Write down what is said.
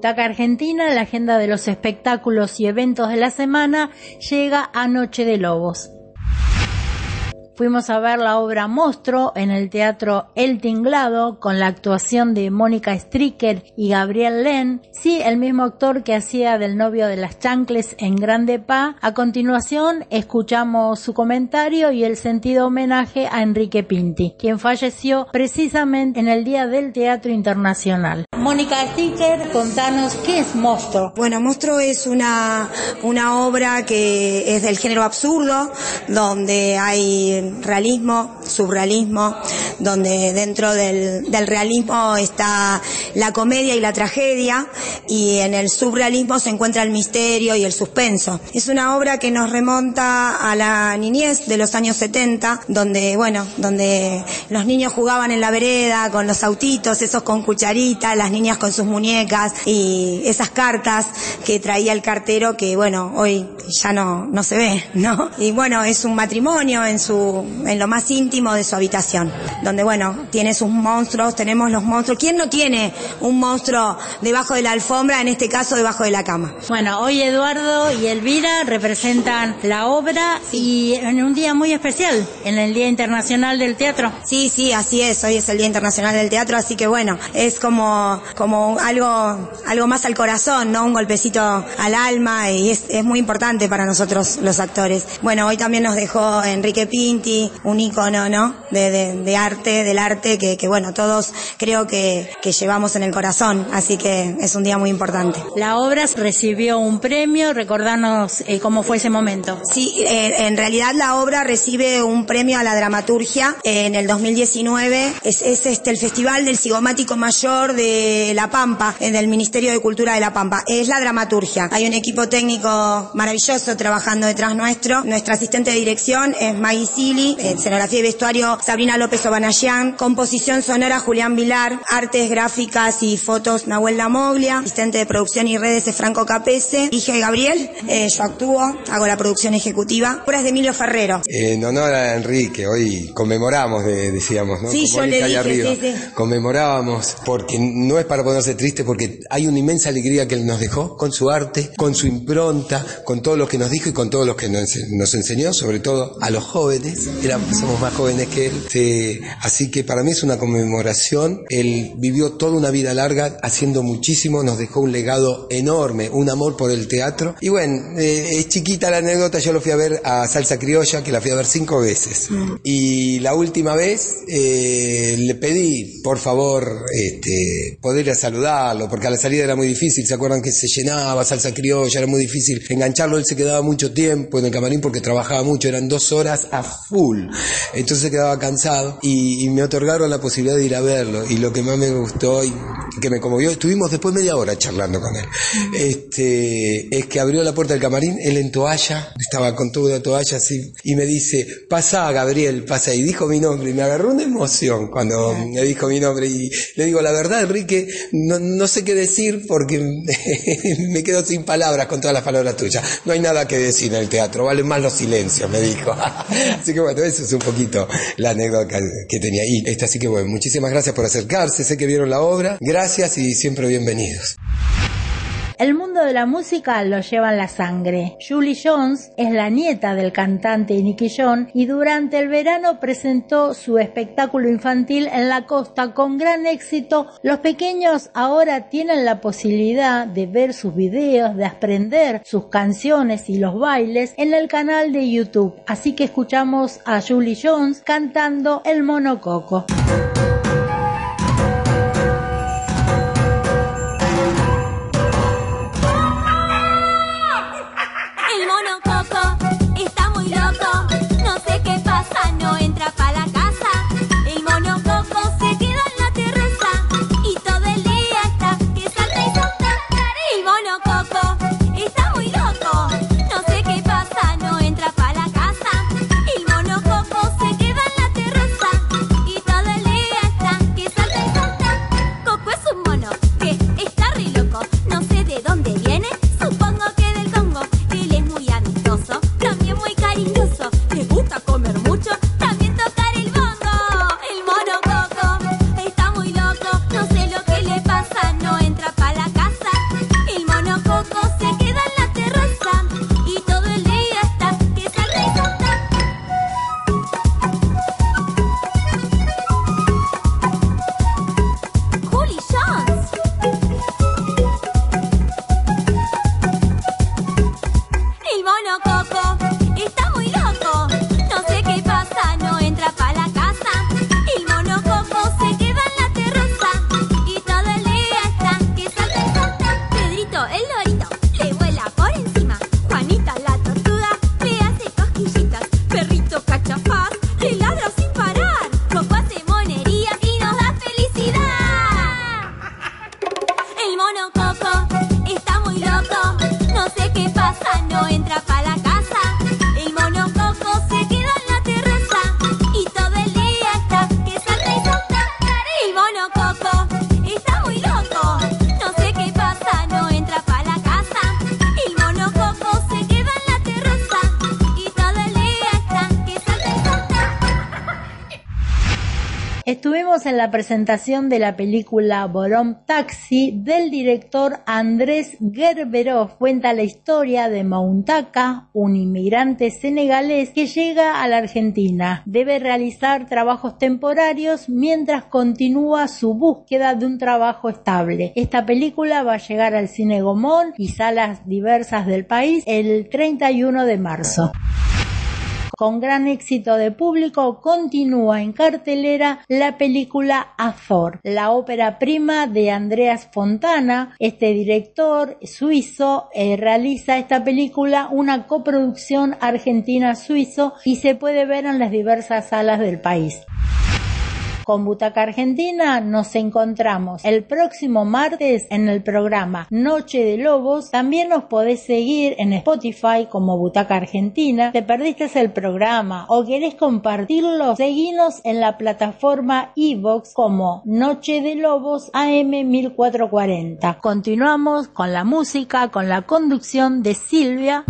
Butaca Argentina, la agenda de los espectáculos y eventos de la semana llega a Noche de Lobos. Fuimos a ver la obra Monstruo en el Teatro El Tinglado con la actuación de Mónica Stricker y Gabriel Len, sí, el mismo actor que hacía del novio de las chancles en Grande Pa. A continuación escuchamos su comentario y el sentido homenaje a Enrique Pinti, quien falleció precisamente en el Día del Teatro Internacional. Mónica Stricker, contanos qué es Monstruo. Bueno, Monstruo es una, una obra que es del género absurdo, donde hay realismo, surrealismo, donde dentro del, realismo está la comedia y la tragedia y en el surrealismo se encuentra el misterio y el suspenso. Es una obra que nos remonta a la niñez de los años 70, donde, bueno, donde los niños jugaban en la vereda con los autitos, esos con cucharitas, las niñas con sus muñecas y esas cartas que traía el cartero que, bueno, hoy ya no, no se ve, ¿no? Y bueno, es un matrimonio en su en lo más íntimo de su habitación, donde bueno, tiene sus monstruos, tenemos los monstruos. ¿Quién no tiene un monstruo debajo de la alfombra, en este caso debajo de la cama? Bueno, hoy Eduardo y Elvira representan la obra y en un día muy especial, en el Día Internacional del Teatro. Sí, sí, así es, hoy es el Día Internacional del Teatro, así que bueno, es como, como algo, algo más al corazón, ¿no? Un golpecito al alma y es, es muy importante para nosotros los actores. Bueno, hoy también nos dejó Enrique Pinti, un icono, ¿no? De, de, arte, del arte que, que, bueno, todos creo que, que llevamos en el corazón, así que es un día muy importante. La obra recibió un premio, recordarnos eh, cómo fue ese momento. Sí, eh, en realidad la obra recibe un premio a la dramaturgia en el 2019, es, es este el Festival del Sigomático Mayor de La Pampa, del Ministerio de Cultura de La Pampa, es la dramaturgia. Hay un equipo técnico maravilloso trabajando detrás nuestro, nuestra asistente de dirección es Maggie Sili, escenografía y vestuario Sabrina López Obanayán, composición sonora Julián Vilar, artes gráficas y fotos Nahuel Lamoglia, asistente de producción y redes es Franco Capese, hija de Gabriel, eh, yo actúo, hago la producción ejecutiva, obras de Emilio Ferrero. En honor a Enrique, hoy conmemoramos, decíamos, ¿no? Sí, yo le dije, sí, Conmemorábamos, porque no es para ponerse triste, porque hay una inmensa alegría que él nos dejó con su arte, con su impronta, con todo lo que nos dijo y con todo lo que nos enseñó, sobre todo a los jóvenes somos más jóvenes que él. así que para mí es una conmemoración. Él vivió toda una vida larga haciendo muchísimo, nos dejó un legado enorme, un amor por el teatro. Y bueno, eh, es chiquita la anécdota, yo lo fui a ver a Salsa Criolla, que la fui a ver cinco veces. Mm. Y la última vez eh, le pedí, por favor, este, poder ir a saludarlo, porque a la salida era muy difícil, ¿se acuerdan que se llenaba Salsa Criolla? Era muy difícil engancharlo, él se quedaba mucho tiempo en el camarín porque trabajaba mucho, eran dos horas a full. Entonces quedaba cansado y, me otorgaron la posibilidad de ir a verlo. Y lo que más me gustó y que me conmovió, estuvimos después media hora charlando con él, este, es que abrió la puerta del camarín, él en toalla, estaba con toda la toalla así, y me dice, pasa Gabriel, pasa, y dijo mi nombre, y me agarró una emoción cuando me dijo mi nombre, y le digo, la verdad, Enrique, no, no sé qué decir porque me quedo sin palabras con todas las palabras tuyas. No hay nada que decir en el teatro, valen más los silencios, me dijo. Así que bueno, eso es un poquito la anécdota que tenía. Y esta, así que bueno, muchísimas gracias por acercarse, sé que vieron la obra, gracias y siempre bienvenidos. El mundo de la música lo lleva en la sangre. Julie Jones es la nieta del cantante Nicky John y durante el verano presentó su espectáculo infantil en la costa con gran éxito. Los pequeños ahora tienen la posibilidad de ver sus videos, de aprender sus canciones y los bailes en el canal de YouTube. Así que escuchamos a Julie Jones cantando El Monococo. いた。Estuvimos en la presentación de la película Borom Taxi del director Andrés Gerberov. Cuenta la historia de Mountaka, un inmigrante senegalés que llega a la Argentina. Debe realizar trabajos temporarios mientras continúa su búsqueda de un trabajo estable. Esta película va a llegar al cine Gomón y salas diversas del país el 31 de marzo. Con gran éxito de público continúa en cartelera la película Azor, la ópera prima de Andreas Fontana. Este director suizo eh, realiza esta película una coproducción argentina-suizo y se puede ver en las diversas salas del país con Butaca Argentina nos encontramos el próximo martes en el programa Noche de Lobos. También nos podés seguir en Spotify como Butaca Argentina. ¿Te perdiste el programa o querés compartirlo? Seguinos en la plataforma Evox como Noche de Lobos AM1440. Continuamos con la música, con la conducción de Silvia.